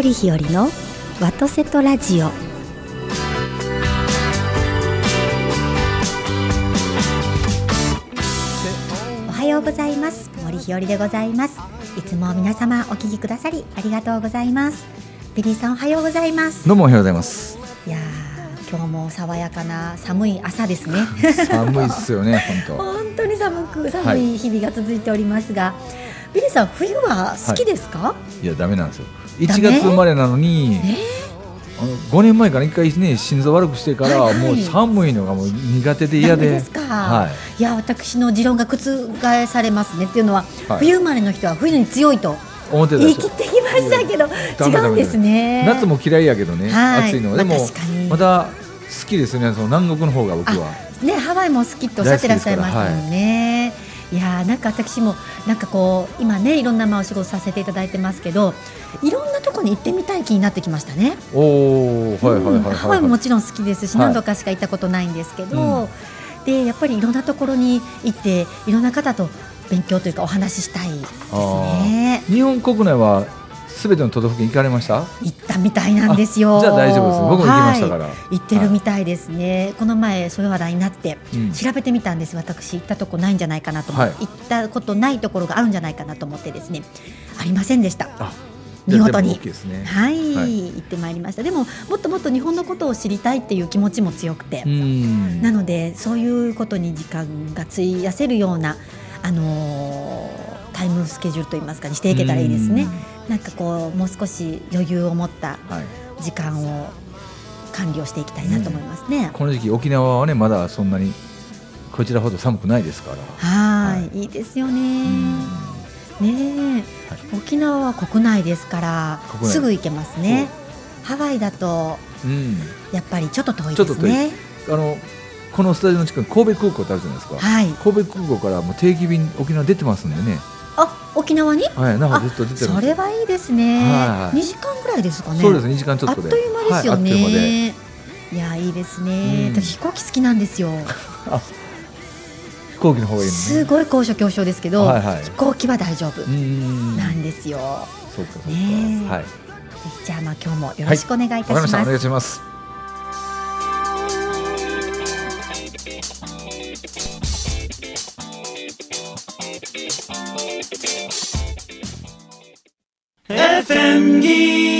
森日和のワトセトラジオ。おはようございます。森日和でございます。いつも皆様お聞きくださりありがとうございます。ビリーさんおはようございます。どうもおはようございます。いやー今日も爽やかな寒い朝ですね。寒いっすよね、本 本当に寒く寒い日々が続いておりますが、ビリーさん冬は好きですか、当。い。や、ダメなんですよ。1ダメ？月生まれなのに、え？あの5年前から1回ね、心臓悪くしてから、はい。はいもう寒いのがもう苦手で嫌で。ですか？はい。や私の持論が覆されますね。っていうのは、はい。冬生まれの人は冬に強いとい。思ってた言い切ってきましたけどダメダメ違うんですね。夏も嫌いやけどね、はい。暑いのでもまだ好きですね、その南国の方が僕は。ねハワイも好きとおっしゃってらっしゃいましたよね、い、やーなんか私もなんかこう今ねいろんなまあお仕事させていただいてますけどいろんなところに行ってみたい気になってきましたね。おお、はいはいはいうんハワイもはい。もちろん好きですし、はい。何度かしか行ったことないんですけど、うん。でやっぱりいろんなところに行っていろんな方と勉強というかお話ししたいですね。日本国内はすべての都道府県行かれました？行ったみたいなんですよ。じゃあ大丈夫です。僕も行きましたから。はい。行ってるみたいですね、この前そういう話題になってうん。調べてみたんです私行ったとこないんじゃないかなと思って、はい。行ったことないところがあるんじゃないかなと思ってですね。ありませんでした。あ見事に。ね。はい、はい。行ってまいりました。でももっともっと日本のことを知りたいっていう気持ちも強くて、うん。なのでそういうことに時間が費やせるような、あのータイムスケジュールといいますかにしていけたらいいですね。なんかこうもう少し余裕を持ったうん。はい。時間を管理をしていきたいなと思いますね。この時期沖縄はねまだそんなにこちらほど寒くないですから。はい、、はいいですようね。んねえ、沖縄は国内ですからすぐ行けますね。ハワイだとうん。やっぱりちょっと遠いですね。あのこのスタジオの近くに神戸空港ってあるじゃないですか。はい。神戸空港からもう定期便沖縄出てますんでね。あ、沖縄に？はい。なんかずっと出てるんそ。れはいいですね。はい二時間ぐらいですかね。そうですね。2時間ちょあっとっとで。いう間ですよはい、いやいいですね。うん私飛行機好きなんですよ。飛行機の方がいいのね。すごい高所恐怖症ですけど、はいはい飛行機は大丈夫うん。なんですよ。そうかそうか。ねえはい。じゃあまあ今日もよろしくお願いいたします。わかりました。お願いします。FM Geek.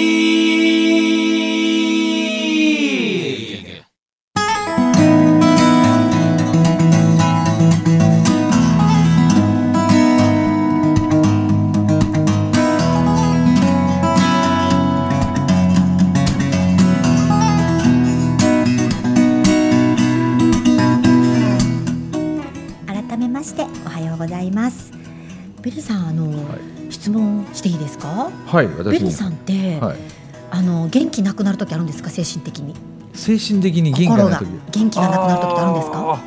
ですか精神的に？精神的に元気心ががない時。元気がなくなる時ってあるんですか？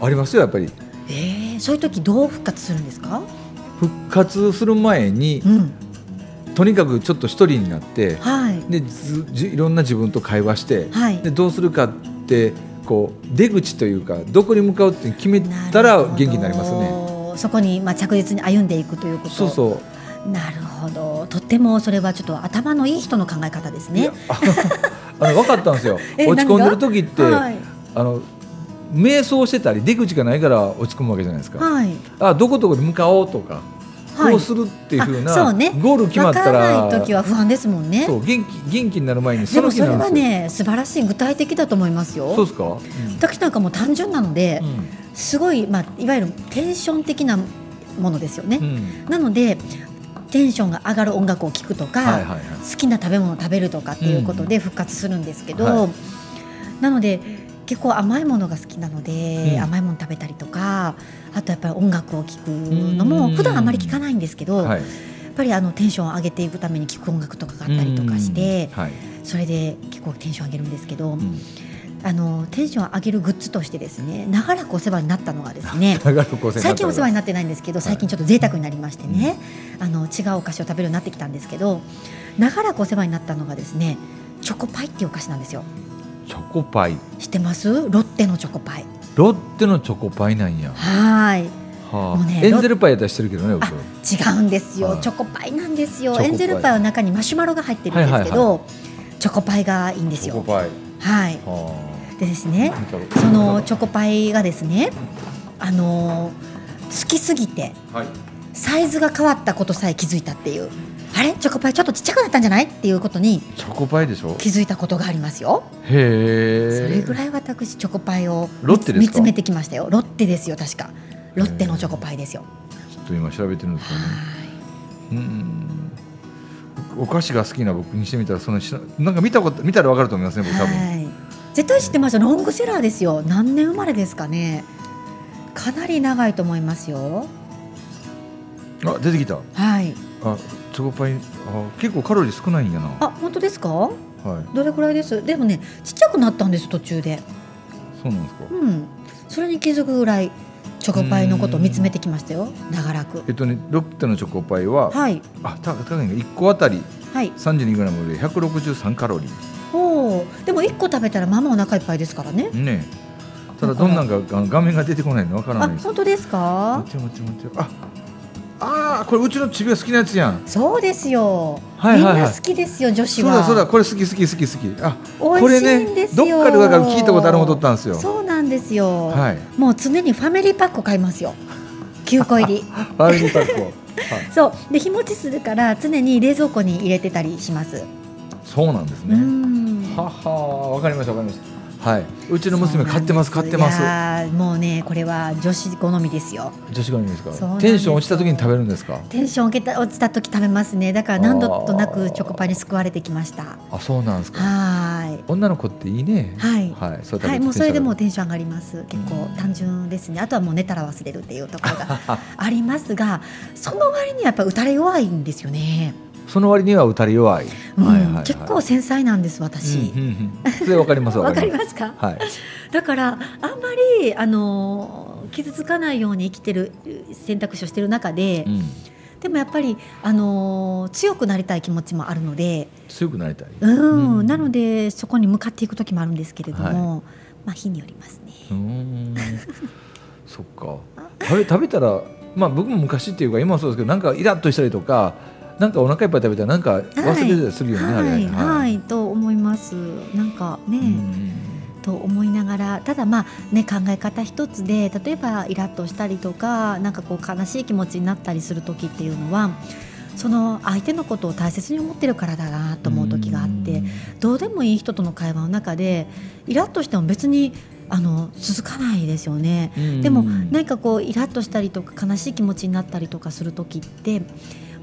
ありますよやっぱり。ええそういう時どう復活するんですか？復活する前にうんとにかくちょっと一人になってはいでずじいろんな自分と会話してはいでどうするかってこう出口というかどこに向かうって決めたら元気になりますね。ね。そこにまあ着実に歩んでいくということ。そうそう。なるほど。とってもそれはちょっと頭のいい人の考え方ですねいや。ああの分かったんですよ。え落ち込んでる時って、はいあの瞑想してたり出口がないから落ち込むわけじゃないですか。はいあどこどこに向かおうとか、はいこうするっていうふうなねゴール決まったららない時は不安ですもんね。そう元気元気になる前にそのでもそれ気になるんですよ。はね素晴らしい具体的だと思いますよ。そうですか？私なんかもう単純なので、うんすごいまあいわゆるテンション的なものですよね。うんなのでテンションが上がる音楽を聴くとか、はいはいはい。好きな食べ物を食べるとかっていうことで復活するんですけど、はなので結構甘いものが好きなので、うん。甘いもの食べたりとかあとやっぱり音楽を聴くのもうん。普段あまり聴かないんですけど、はい。やっぱりあのテンションを上げていくために聴く音楽とかがあったりとかして、うん。はい。それで結構テンション上げるんですけど、うんあのテンションを上げるグッズとしてですね長らくお世話になったのがですね 最近お世話にななってないんですけど最近ちょっと贅沢になりましてね、あの違うお菓子を食べるようになってきたんですけど長らくお世話になったのがですねチョコパイっていうお菓子なんですよ。チョコパイ。知ってます？ロッテのチョコパイ。ロッテのチョコパイなんや。はい。はあ。もうねエンゼルパイやっしてるけどね違うんですよ、はい。チョコパイなんですよ。エンゼルパイは中にマシュマロが入ってるんですけど、はいはいチョコパイがいいんですよ。はい。はでですねそのチョコパイがですねあのー好きすぎてはい。サイズが変わったことさえ気づいたっていう。あれ？チョコパイ？ちょっとちっちゃくなったんじゃない？っていうことにチョコパイでしょ？気づいたことがありますよ。へえ。それぐらい私チョコパイをロッテ見つめてきましたよ。ロッテですよ確か。ロッテのチョコパイですよ。ちょっと今調べてるんですよね。はうん。お菓子が好きな僕にしてみたらそのしなんか見たこと見たらわかると思いますねい僕多分。はい絶対知ってますよ。ロングセラーですよ。何年生まれですかね。かなり長いと思いますよ。あ出てきた。はい。あチョコパイ。あ結構カロリー少ないんやな。あ本当ですか？はい。どれくらいです？でもねちっちゃくなったんです途中で。そうなんですか？うん。それに気づくぐらいチョコパイのことを見つめてきましたよ。長らく。えっとねロッテのチョコパイは、はい。あた高いね。1個あたりはい。32g で163カロリおおでも一個食べたらまあまあお腹いっぱいですからね。ーねただどんなんか画面が出てこないのわからあない。です本当ですか？待って待って待ってああーこれうちのちびが好きなやつやん。そうですよ、はいはいはい。みんな好きですよ女子は。そうだそうだ。これ好き好き好き好き。あこれねどっかでだから聞いたことあるもんとったんですよ。そうなんですよ、はい。もう常にファミリーパックを買いますよ。9個入りファミリーパックを、はい、そう。で日持ちするから常に冷蔵庫に入れてたりします、そうなんですうねんははわかりましたわかりました。はい。うちの娘買ってます買ってます。いやーもうねこれは女子好みですよ。女子がいいんですか？そうテンション落ちた時に食べるんですか？テンション落ちた落ちた時食べますね。だから何度となくチョコパイに救われてきました。あそうなんですか。はーい。女の子っていいね。はい。はい。そうはい、もうそれでもうテンテンション上がります。結構単純ですね。あとはもう寝たら忘れるっていうところがありますが、その割にはやっぱ打たれ弱いんですよね。その割には打たれ弱い、うんはいはいはい。結構繊細なんです私。うんうんうん。それわかりますわかりす。ますか？はい。だからあんまりあの傷つかないように生きてる選択肢をしてる中で、うん。でもやっぱりあの強くなりたい気持ちもあるので、強くなりたい。うん、うん。なのでそこに向かっていく時もあるんですけれども、まあ日によりますね。そっか。食べ食べたらまあ僕も昔っていうか今もそうですけどなんかイラッとしたりとかなんかお腹いっぱい食べたらなんか忘れてたりするよね、あれはい、はい、と思います。なんかね、うんと思いながら、ただまあね考え方一つで、例えばイラッとしたりとか、なんかこう悲しい気持ちになったりする時っていうのは。その相手のことを大切に思ってるからだなと思う時があって、どうでもいい人との会話の中でイラッとしても別にあの続かないですよね。うんでも何かこうイラッとしたりとか悲しい気持ちになったりとかする時って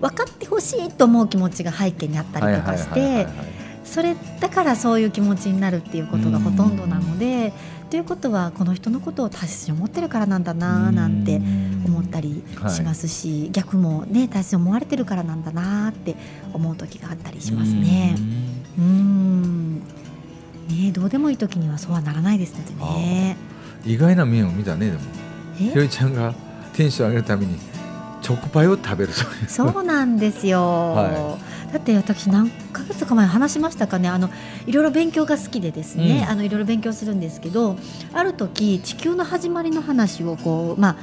分かってほしいと思う気持ちが背景にあったりとかしはいはいはいてはいはい。それだからそういう気持ちになるっていうことがほとんどなのでということはこの人のことを大切に思ってるからなんだななんて思ったりしますし、逆もね大切に思われてるからなんだなって思う時があったりしますね。うん。ねどうでもいい時にはそうはならないですのでね。意外な面を見たねでも。え？ひろいちゃんがテンション上げるためにチョコパイを食べるそう。ですそうなんですよ、はだって私何ヶ月か前話しましたかね。あのいろいろ勉強が好きでですね、うん。あのいろいろ勉強するんですけどある時地球の始まりの話をこうまあ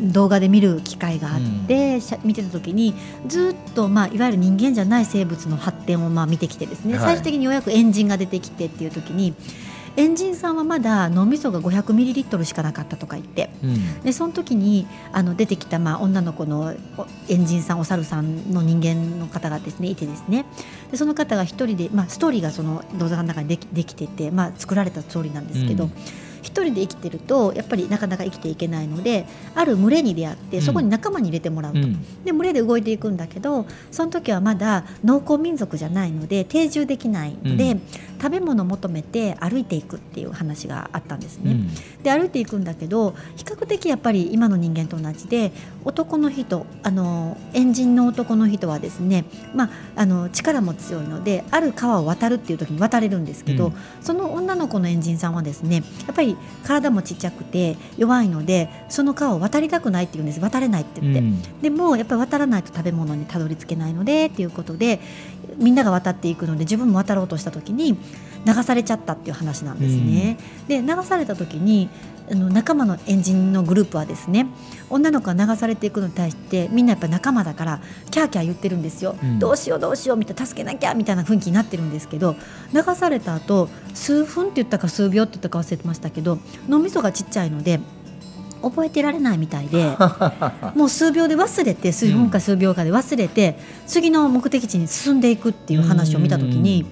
動画で見る機会があって、しゃ見てた時にずっと、まあ、いわゆる人間じゃない生物の発展をまあ見てきてですね、はい。最終的にようやくエンジンが出てきてっていう時にエンジンさんはまだ脳みそが500ミリリットルしかなかったとか言って。うん。でその時にあの出てきた、まあ、女の子のおエンジンさんお猿さんの人間の方がですねいてですね。でその方が一人で、まあ、ストーリーがその動画の中にできできてて、まあ、作られたストーリーなんですけど、うん一人で生きてるとやっぱりなかなか生きていけないのである群れに出会ってうん。そこに仲間に入れてもらうと、うん。で群れで動いていくんだけどその時はまだ農耕民族じゃないので定住できないので、うん。食べ物を求めて歩いていくっていう話があったんですね。うん。で歩いていくんだけど比較的やっぱり今の人間と同じで男の人あのエンジンの男の人はですね、まあ、あの力も強いのである川を渡るっていう時に渡れるんですけど、うん。その女の子のエンジンさんはですねやっぱり体もちっちゃくて弱いのでその川を渡りたくないって言うんです。渡れないって言って、でもやっぱり渡らないと食べ物にたどり着けないのでっていうことでみんなが渡っていくので自分も渡ろうとした時に流されちゃったっていう話なんですね。で流された時にあの仲間のエンジンのグループはですね女の子が流されていくのに対してみんなやっぱ仲間だからキャーキャー言ってるんですよ、うん、どうしようどうしようみたいな助けなきゃみたいな雰囲気になってるんですけど流された後数分って言ったか数秒って言ったか忘れてましたけど脳みそがちっちゃいので覚えてられないみたいで もう数秒で忘れて数分か数秒かで忘れて、うん、次の目的地に進んでいくっていう話を見た時に、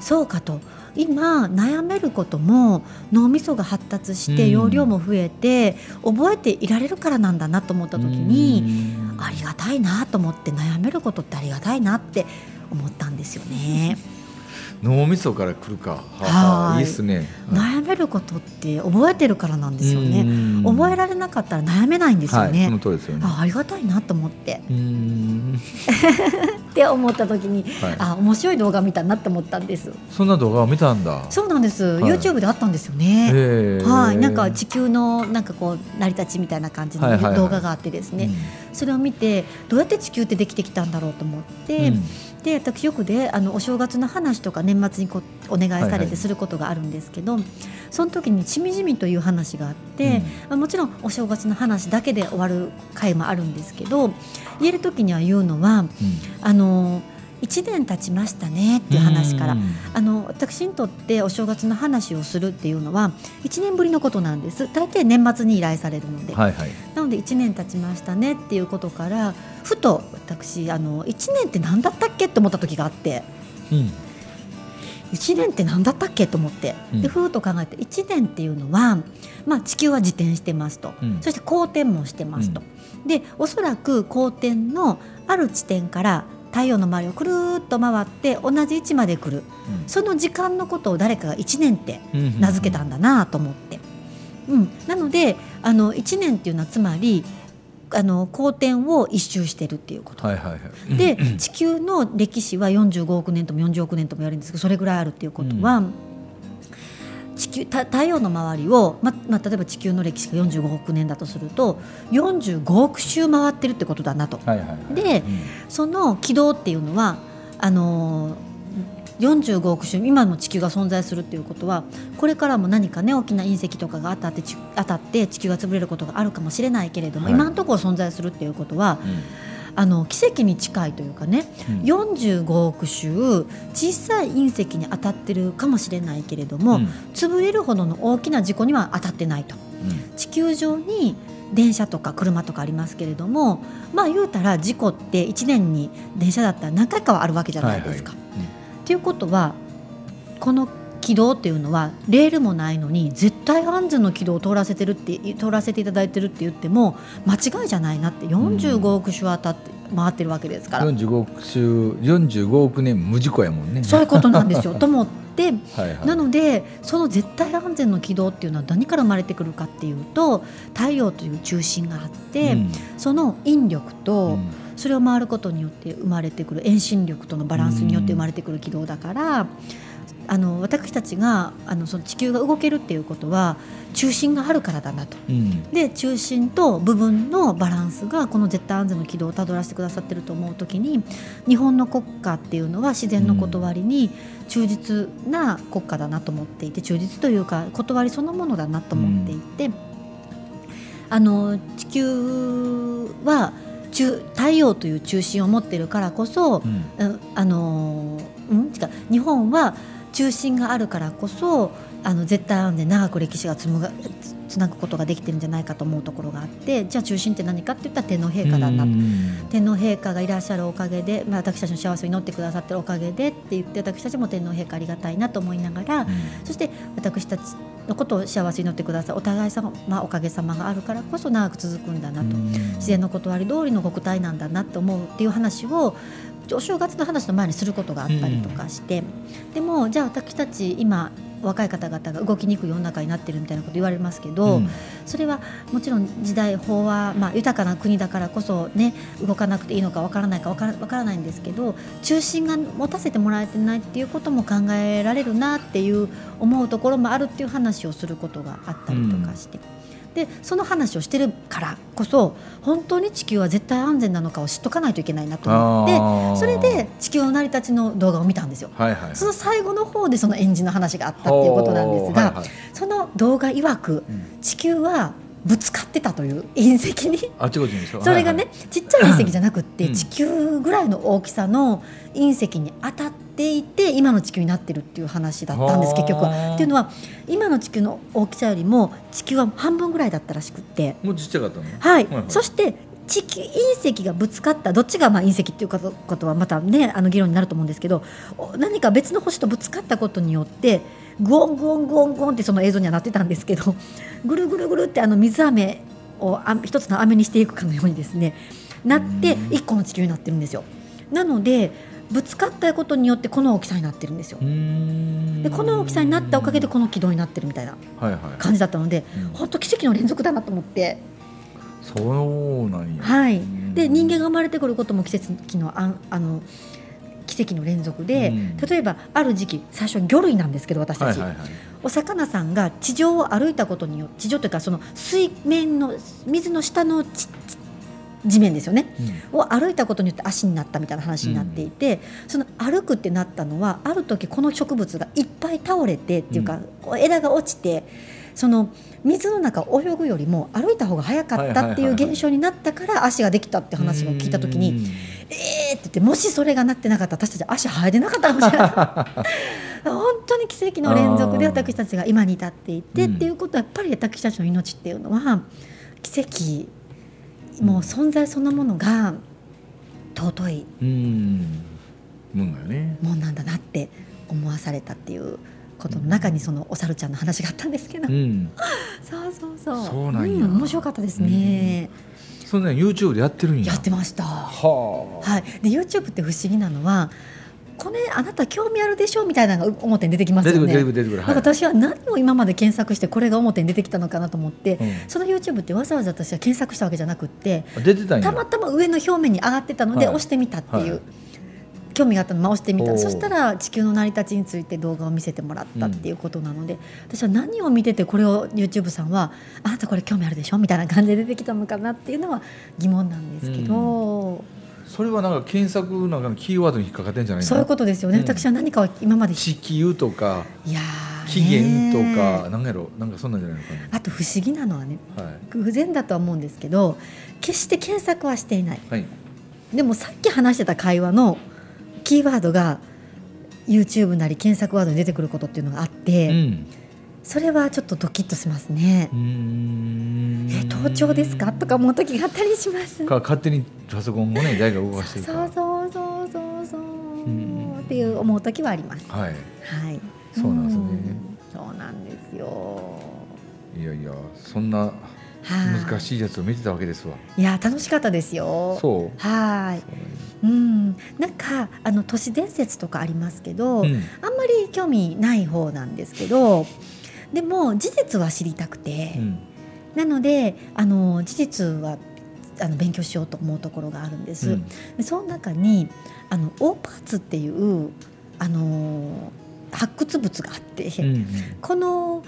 そうかと今悩めることも脳みそが発達して容量も増えて、覚えていられるからなんだなと思った時に、ありがたいなと思って悩めることってありがたいなって思ったんですよね。脳みそからくるか。はあ、いいですね。悩めることって覚えてるからなんですよね。覚えられなかったら悩めないんですよね。はい、そのですよね。あ、ありがたいなと思って。って思った時に、はい、あ、面白い動画見たなと思ったんです。そんな動画を見たんだ。そうなんです。はい、YouTube であったんですよね。はい、なんか地球のなんかこう成り立ちみたいな感じの動画があってですね。それを見てどうやって地球ってできてきたんだろうと思って。うん。で私よくであのお正月の話とか年末にこお願いされてすることがあるんですけど、はいはい、その時にしみじみという話があって、うん、もちろんお正月の話だけで終わる回もあるんですけど言える時には言うのは、うん、あの1年経ちましたねっていう話から、あの私にとってお正月の話をするっていうのは1年ぶりのことなんです。大抵年末に依頼されるので、はいはい、なので1年経ちましたねっていうことからふと私あの1年って何だったっけって思った時があって。うん。1年って何だったっけと思って、でふうと考えて1年っていうのは、まあ、地球は自転してますと、うん、そして公転もしてますと、うん、でおそらく公転のある地点から太陽の周りをくるっと回って同じ位置まで来る、うん、その時間のことを誰かが1年って名付けたんだなと思って、うん、なのであの1年っていうのはつまりあの公転を一周してるっていうこと、はいはいはい、で地球の歴史は45億年とも40億年とも言われるんですけどそれぐらいあるっていうことは、うん地球太陽の周りを、ままあ、例えば地球の歴史が45億年だとすると45億周回ってるってことだなと。はいはいはい、で、うん、その軌道っていうのはあの45億周今の地球が存在するっていうことはこれからも何かね大きな隕石とかが当たって当たって地球が潰れることがあるかもしれないけれども、はい、今のところ存在するっていうことは、うんあの奇跡に近いというかね、うん、45億周小さい隕石に当たってるかもしれないけれども、うん、潰れるほどの大きな事故には当たってないと。うん、地球上に電車とか車とかありますけれどもまあ言うたら事故って1年に電車だったら何回かはあるわけじゃないですか。と、はいはい、いうことはこの軌道っていうのはレールもないのに絶対安全の軌道を通らせてるって通らせていただいてるって言っても間違いじゃないなって45億周当たって回ってるわけですから、45億周45億年無事故やもんねそういうことなんですよと思ってはい、なのでその絶対安全の軌道っていうのは何から生まれてくるかっていうと太陽という中心があって、うん、その引力と、それを回ることによって生まれてくる遠心力とのバランスによって生まれてくる軌道だから、あの私たちがあのその地球が動けるっていうことは中心があるからだなと、うん、で中心と部分のバランスがこの絶対安全の軌道をたどらせてくださってると思う時に日本の国家っていうのは自然の断りに忠実な国家だなと思っていて忠実というか断りそのものだなと思っていて、うん、あの地球は中太陽という中心を持ってるからこそ、うん、あの、うん、日本は中心があるからこそあの絶対安全長く歴史がつむがつなぐことができてるんじゃないかと思うところがあってじゃあ中心って何かって言ったら天皇陛下だな天皇陛下がいらっしゃるおかげで、まあ、私たちの幸せを祈ってくださってるおかげでって言って私たちも天皇陛下ありがたいなと思いながら、そして私たちのことを幸せに祈ってくださいお互い様、まあ、おかげさまがあるからこそ長く続くんだなと。自然の断り通りの国体なんだなと思うっていう話をお正月の話の前にすることがあったりとかして、うん、でもじゃあ私たち今若い方々が動きにくい世の中になってるみたいなこと言われますけど、うんそれはもちろん時代法は、まあ、豊かな国だからこそね動かなくていいのかわからないかわからわからないんですけど中心が持たせてもらえてないっていうことも考えられるなっていう思うところもあるっていう話をすることがあったりとかして。でその話をしてるからこそ本当に地球は絶対安全なのかを知っとかないといけないなと思ってそれで地球の成り立ちの動画を見たんですよ。はいはい。その最後の方でその演じの話があったっていうことなんですが、はいはい。その動画曰くうん。地球はぶつかってたという隕石に。あっちこっちにでしょそれがね、ちっちゃい隕石じゃなくって、うん。地球ぐらいの大きさの隕石に当たっていて今の地球になってるっていう話だったんですはあ結局は。っていうのは今の地球の大きさよりも地球は半分ぐらいだったらしくって。もうちっちゃかったの？はい、はいはい。そして地球隕石がぶつかったどっちがまあ隕石っていうことことはまたねあの議論になると思うんですけどお何か別の星とぶつかったことによってグオングオングオングオンってその映像にはなってたんですけどぐるぐるぐるってあの水飴をあ一つの飴にしていくかのようにですねなってうん。一個の地球になってるんですよ。なのでぶつかったことによってこの大きさになってるんですよ。でこの大きさになったおかげでこの軌道になってるみたいなはいはい。感じだったのでうん。本当奇跡の連続だなと思って。そうなんや。はい。うん。で人間が生まれてくることも奇跡のあんあの奇跡の連続で、うん。例えばある時期最初魚類なんですけど私たち、はいはいはい。お魚さんが地上を歩いたことによって地上というかその水面の水の下のちち地面ですよね。うん。を歩いたことによって足になったみたいな話になっていて、その歩くってなったのはある時この植物がいっぱい倒れてっていうか、こう枝が落ちてその水の中を泳ぐよりも歩いた方が早かったっていう現象になったから足ができたって話を聞いた時に、うん。えーって言ってもしそれがなってなかったら私たち足生えてなかったかもしれない。本当に奇跡の連続で私たちが今に至っていて、うん。っていうことはやっぱり私たちの命っていうのは奇跡もう存在そのものが尊い。うん。もん。だよねもんなんだなって思わされたっていうことの中にそのお猿ちゃんの話があったんですけど、うん。そうそうそう。そうなんや。面白かったですね、そんなん YouTube でやってるんや。やってました。はあ。はい、で YouTube って不思議なのはこれあなた興味あるでしょみたいなのが表に出てきますよね。私は何を今まで検索してこれが表に出てきたのかなと思って、うん。その YouTube ってわざわざ私は検索したわけじゃなくってたまたま上の表面に上がってたのではい。押してみたっていう、はい。興味があったので押してみた。そしたら地球の成り立ちについて動画を見せてもらったっていうことなので、私は何を見ててこれを YouTube さんはあなたこれ興味あるでしょみたいな感じで出てきたのかなっていうのは疑問なんですけど。それはなんか検索なんかのキーワードに引っかかってんじゃないのそういうことですよね、うん。私は何かを今まで地球とかいやー期限とねかなんやろなんかそんなんじゃないのかあと不思議なのはねなはい。偶然だとは思うんですけど決して検索はしていない。はい。でもさっき話してた会話のキーワードが YouTube なり検索ワードに出てくることっていうのがあって、うんそれはちょっとドキッとしますね。え盗聴ですか？とか思う時があったりします。か勝手にパソコンをね誰が動かしてるかそうそうそうそうそうう。ん。っていう思う時はあります。はい。はい。そうなんですね。うん。そうなんですよ。いやいやそんなはい。難しいやつを見てたわけですわ。いや楽しかったですよ。そう。はい。うん、なんかあの都市伝説とかありますけど、うん。あんまり興味ない方なんですけど、でも事実は知りたくて、うん。なのであの事実はあの勉強しようと思うところがあるんです。うん。でその中にあのオーパーツっていうあの発掘物があって、うんこの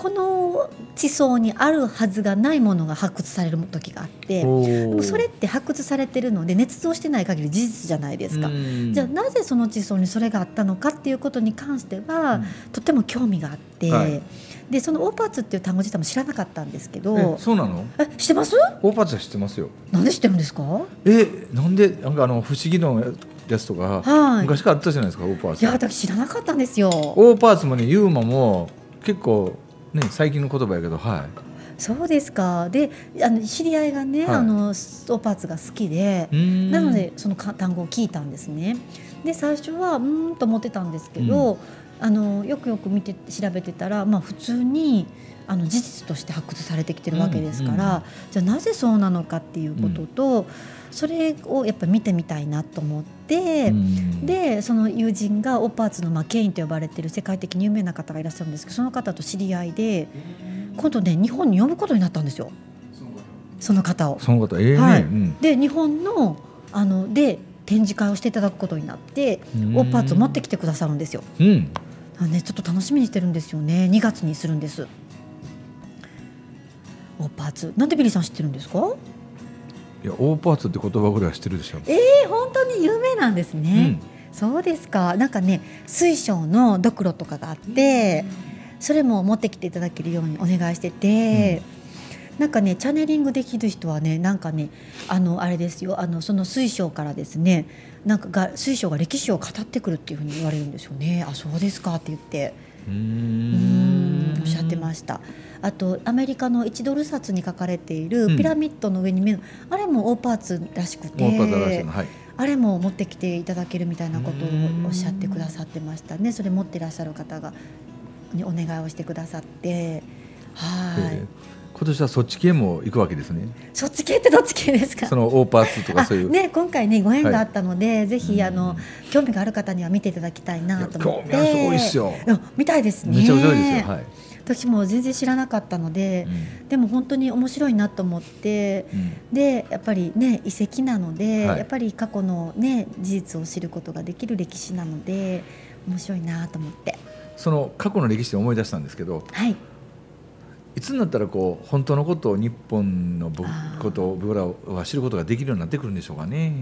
この地層にあるはずがないものが発掘される時があって。おでーもそれって発掘されてるので捏造してない限り事実じゃないですか。うん。じゃあなぜその地層にそれがあったのかっていうことに関しては、うん。とても興味があって、はい。でそのオーパーツっていう単語自体も知らなかったんですけえどそうなの？え知ってます？オーパーツは知ってますよ。なんで知ってるんですか？えなんでなんかあの不思議のやつとかはい。昔からあったじゃないですかオーパーツ。いや私知らなかったんですよ。オーパーツもねユーマも結構ね最近の言葉やけどはい。そうですか。であの知り合いがね、はい。あのオーパーツが好きで、なのでそのか単語を聞いたんですね。で最初はうーんと思ってたんですけど、あのよくよく見て調べてたら、まあ、普通にあの事実として発掘されてきてるわけですから、うん、じゃあなぜそうなのかっていうことと、うん、それをやっぱ見てみたいなと思って、うん、でその友人がオーパーツのまあケインと呼ばれてる世界的に有名な方がいらっしゃるんですけどその方と知り合いで今度ね日本に呼ぶことになったんですよ。その方を。その方。えー、はい。で日本のあので展示会をしていただくことになってオーパーツを持ってきてくださるんですよ。うん。あね、ちょっと楽しみにしてるんですよね。2月にするんです。オーパーツ。なんでビリーさん知ってるんですか？いやオーパーツって言葉ぐらい知ってるでしょ。ええー、本当に有名なんですね、うん、そうですか。なんかね水晶のドクロとかがあってそれも持ってきていただけるようにお願いしてて、うん。なんかねチャネリングできる人はねなんかねあのあれですよ。あのその水晶からですねなんかが水晶が歴史を語ってくるっていうふうに言われるんですよね。あそうですかって言って。うんおっしゃってました。あとアメリカの1ドル札に書かれているピラミッドの上に見る、うん、あれもオーパーツらしくて、はい、あれも持ってきていただけるみたいなことをおっしゃってくださってましたね。それ持ってらっしゃる方がにお願いをしてくださって。はい。今年はそっち系も行くわけですね。そっち系ってどっち系ですか？そのオーパーツとかそういう。ね今回ねご縁があったので、はい、ぜひあの興味がある方には見ていただきたいなと思って。興味ある人多いですよ。見たいですね。めちゃくちゃ多いですよ。はい。私も全然知らなかったので、うん、でも本当に面白いなと思って、うん、でやっぱりね遺跡なので、はい、やっぱり過去のね事実を知ることができる歴史なので面白いなと思って。その過去の歴史で思い出したんですけど、はい、いつになったらこう本当のことを日本のことを僕らは知ることができるようになってくるんでしょうかね。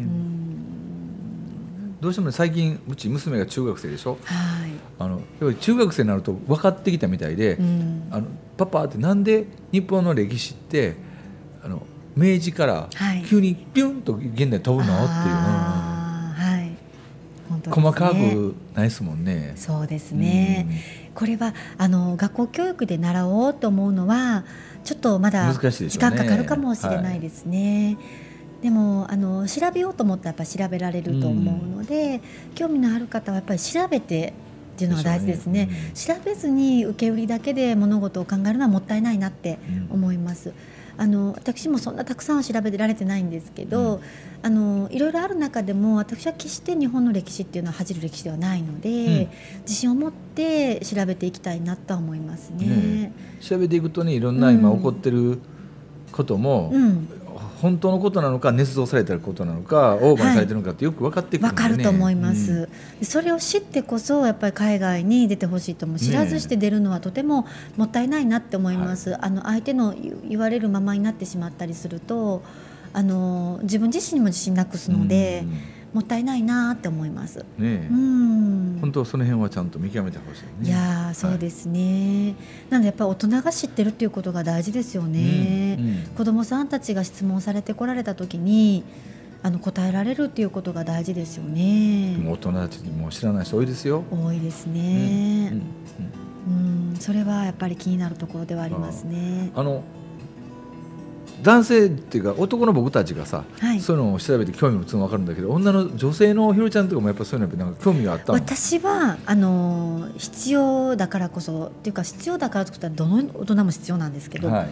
どうしても、ね、最近うち娘が中学生でしょ、はい、あの中学生になると分かってきたみたいで「あのパパ」ってなんで日本の歴史ってあの明治から急にピュンと現代飛ぶの、っていう、はいね、細かくないですもんね。そうですね、うん。これはあの学校教育で習おうと思うのはちょっとまだ時間かかるかもしれないですね。でもあの調べようと思ったらやっぱ調べられると思うので、うん、興味のある方はやっぱり調べてっていうのは大事ですね、ね。うん、調べずに受け売りだけで物事を考えるのはもったいないなって思います。うんあの私もそんなたくさんは調べてられてないんですけど、うん、あのいろいろある中でも私は決して日本の歴史っていうのは恥じる歴史ではないので、うん、自信を持って調べていきたいなと思いますね、ね、調べていくとねいろんな今起こってることも、うん、本当のことなのか捏造されてることなのかオーバーされてるのかってよく分かってくる、ね、分かると思います、うん、それを知ってこそやっぱり海外に出てほしいとも知らずして出るのはとてももったいないなって思います、ね、あの相手の言われるままになってしまったりするとあの自分自身にも自信なくすので、うんもったいないなって思います。ね、うん、本当その辺はちゃんと見極めてほしい、ね、いやそうですね。はい、なのでやっぱり大人が知ってるっていうことが大事ですよね。うんうん、子供さんたちが質問されてこられた時に。あの答えられるっていうことが大事ですよね。大人たちにも知らない人多いですよ。多いですね。うん、うん、それはやっぱり気になるところではありますね。あの男性っていうか男の僕たちがさ、はい、そういうのを調べて興味を持つの分かるんだけど女の女性のひろちゃんとかもやっぱそういうのなんか興味があった私はあの必要だからこそっていうか必要だから作ったらどの大人も必要なんですけど、はい、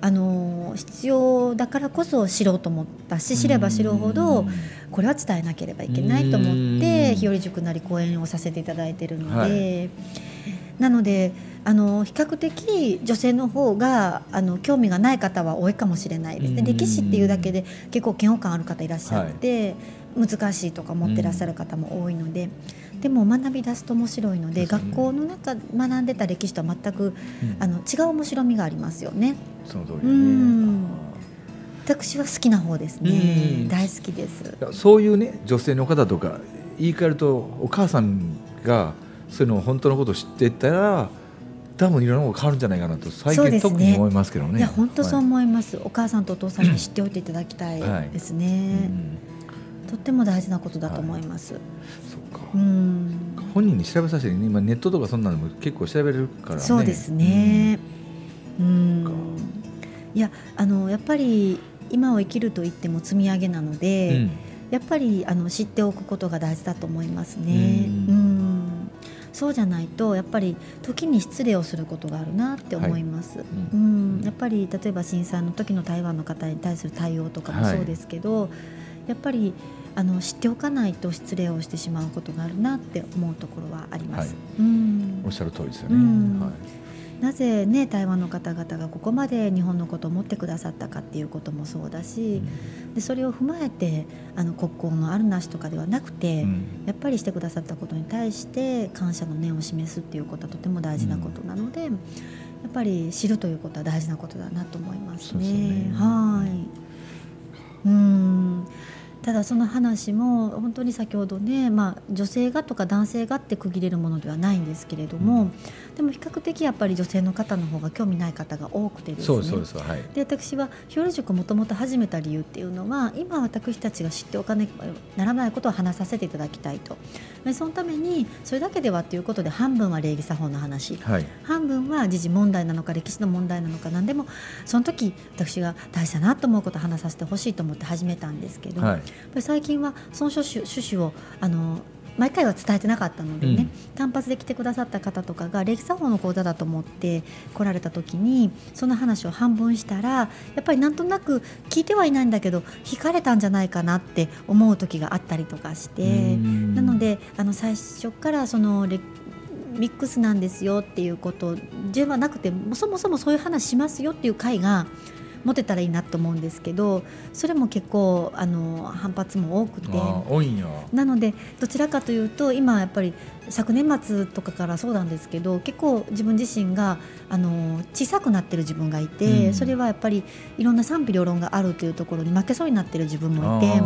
あの必要だからこそ知ろうと思ったし知れば知るほどこれは伝えなければいけないと思って日和塾なり講演をさせていただいているので、はい、なのであの比較的女性の方があの興味がない方は多いかもしれないですね歴史っていうだけで結構嫌悪感ある方いらっしゃって、はい、難しいとか思ってらっしゃる方も多いので。でも学び出すと面白いので、ね、学校の中学んでた歴史とは全く、うん、あの違う面白みがありますよね。その通り、ね、私は好きな方ですね。大好きです。そういうね女性の方とか言い換えるとお母さんがそういうのを本当のことを知ってたら多分いろんなこと変わるんじゃないかなと最近、ね、特に思いますけどね。いや本当そう思います、はい、お母さんとお父さんに知っておいていただきたいですね。はいうん、とっても大事なことだと思います。はい、そうか。うん。本人に調べさせて、今ネットとかそんなのも結構調べれるからね。そうですね。うん。うんいやあのやっぱり今を生きると言っても積み上げなので、うん、やっぱりあの知っておくことが大事だと思いますね。うんそうじゃないとやっぱり時に失礼をすることがあるなって思います。はい、うん、やっぱり例えば震災の時の台湾の方に対する対応とかもそうですけど、はい、やっぱりあの知っておかないと失礼をしてしまうことがあるなって思うところはあります。はい、うん、おっしゃる通りですよね。うん、はいなぜ、ね、台湾の方々がここまで日本のことを思ってくださったかっていうこともそうだし、うん、でそれを踏まえてあの国交のあるなしとかではなくて、うん、やっぱりしてくださったことに対して感謝の念を示すっていうことはとても大事なことなので、うん、やっぱり知るということは大事なことだなと思いますね。すね。はい。うんただその話も本当に先ほどね、まあ、女性がとか男性がって区切れるものではないんですけれども、うん、でも比較的やっぱり女性の方の方が興味ない方が多くてですね。で私は日和塾もともと始めた理由っていうのは今私たちが知っておかなならないことを話させていただきたいと。でそのためにそれだけではということで半分は礼儀作法の話、はい、半分は時事問題なのか歴史の問題なのか何でもその時私が大事だなと思うことを話させてほしいと思って始めたんですけど、はい最近はその趣旨をあの毎回は伝えてなかったのでね、うん、単発で来てくださった方とかが歴史作法の講座だと思って来られた時にその話を半分したらやっぱりなんとなく聞いてはいないんだけど引かれたんじゃないかなって思う時があったりとかしてなのであの最初からそのミックスなんですよっていうことではなくてそもそもそういう話しますよっていう回が持てたらいいなと思うんですけどそれも結構あの反発も多くて。なのでどちらかというと今やっぱり昨年末とかからそうなんですけど結構自分自身があの小さくなってる自分がいて、うん、それはやっぱりいろんな賛否両論があるというところに負けそうになってる自分もいて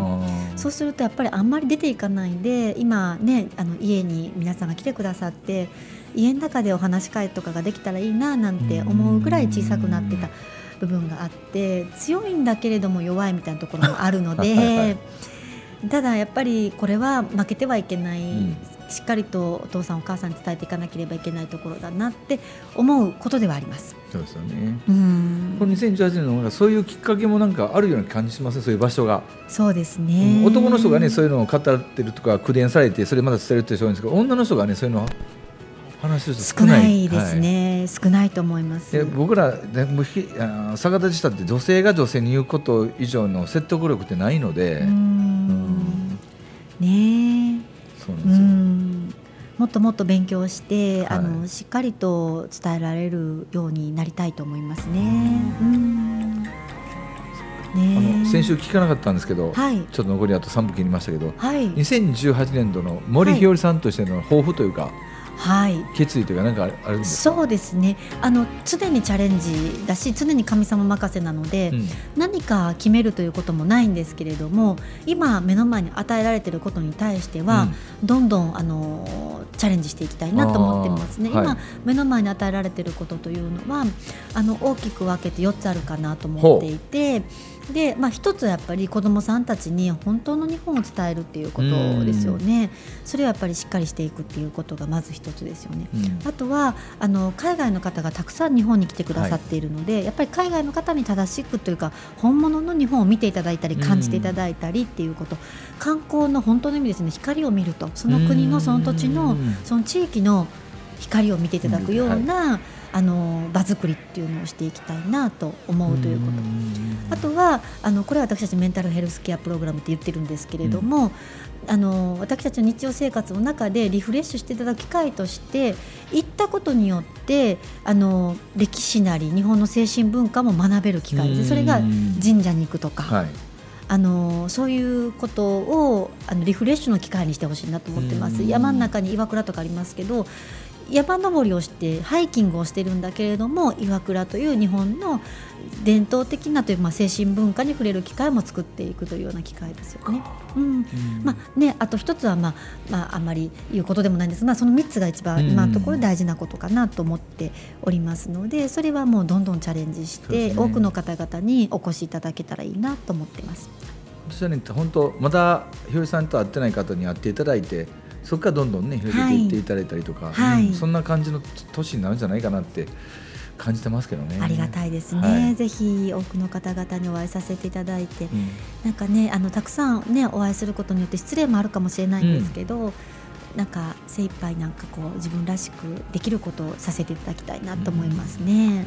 そうするとやっぱりあんまり出ていかないで今ねあの家に皆さんが来てくださって家の中でお話し会とかができたらいいななんて思うぐらい小さくなってた。部分があって強いんだけれども弱いみたいなところもあるのでただやっぱりこれは負けてはいけない、うん、しっかりとお父さんお母さんに伝えていかなければいけないところだなって思うことではあります。そうですよね。うん。この2018年のそういうきっかけもなんかあるような感じしますそういう場所が。そうですね、うん、男の人がねそういうのを語ってるとか口伝されてそれまだ伝えるって人多いんですけど女の人がねそういうの話す少ないですね、はい、少ないと思います。僕らでもひあ逆立ちしたって女性が女性に言うこと以上の説得力ってないので。うん。ねそうなんですよ。もっともっと勉強して、はい、あのしっかりと伝えられるようになりたいと思いますね。うん。ね、あの先週聞かなかったんですけど、はい、ちょっと残りあと3分切りましたけど、はい、2018年度の森ひよりさんとしての抱負というか、決意というかなんかあるんですそうですね。あの常にチャレンジだし常に神様任せなので、うん、何か決めるということもないんですけれども今目の前に与えられていることに対しては、うん、どんどんあのチャレンジしていきたいなと思ってますね。今、はい、目の前に与えられていることというのはあの大きく分けて4つあるかなと思っていて。で、まあ、一つはやっぱり子どもさんたちに本当の日本を伝えるっていうことですよね。それはやっぱりしっかりしていくっていうことがまず一つですよね。あとはあの海外の方がたくさん日本に来てくださっているので、はい、やっぱり海外の方に正しくというか本物の日本を見ていただいたり感じていただいたりっていうこと、観光の本当の意味ですね。光を見ると。その国のその土地のその地域の光を見ていただくような、あの場作りっていうのをしていきたいなと思うということ。あとはあのこれは私たちメンタルヘルスケアプログラムって言ってるんですけれども、うん、あの私たちの日常生活の中でリフレッシュしていただく機会として行ったことによってあの歴史なり日本の精神文化も学べる機会ですそれが神社に行くとか。はい。あのそういうことをあのリフレッシュの機会にしてほしいなと思ってます。山の中に岩倉とかありますけど山登りをしてハイキングをしてるんだけれども岩倉という日本の伝統的なという、まあ、精神文化に触れる機会も作っていくというような機会ですよね。うん。まあね、あと一つは、まあまあ、あんまり言うことでもないんですがその3つが一番今のところ大事なことかなと思っておりますのでそれはもうどんどんチャレンジして、ね、多くの方々にお越しいただけたらいいなと思ってます。私はね本当またひよりさんと会ってない方に会っていただいてそこからどんどんね広げていってい。ただいたりとか、はい。うん、そんな感じの年になるんじゃないかなって感じてますけどね。ありがたいですね、はい、ぜひ多くの方々にお会いさせていただいて、うん、なんかねあのたくさんねお会いすることによって失礼もあるかもしれないんですけど、うん、なんか精一杯なんかこう自分らしくできることをさせていただきたいなと思いますね。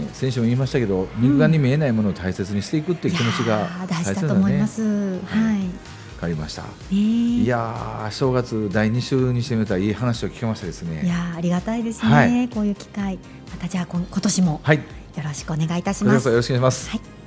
うん、先週も言いましたけど肉眼に見えないものを大切にしていくっていう気持ちが大事だと思います。はい。かりました。いや正月第2週にしてみたらいい話を聞けましたですね。いやありがたいですね、はい、こういう機会またじゃあ今年もよろしくお願いいたします。よろしくお願いします。はい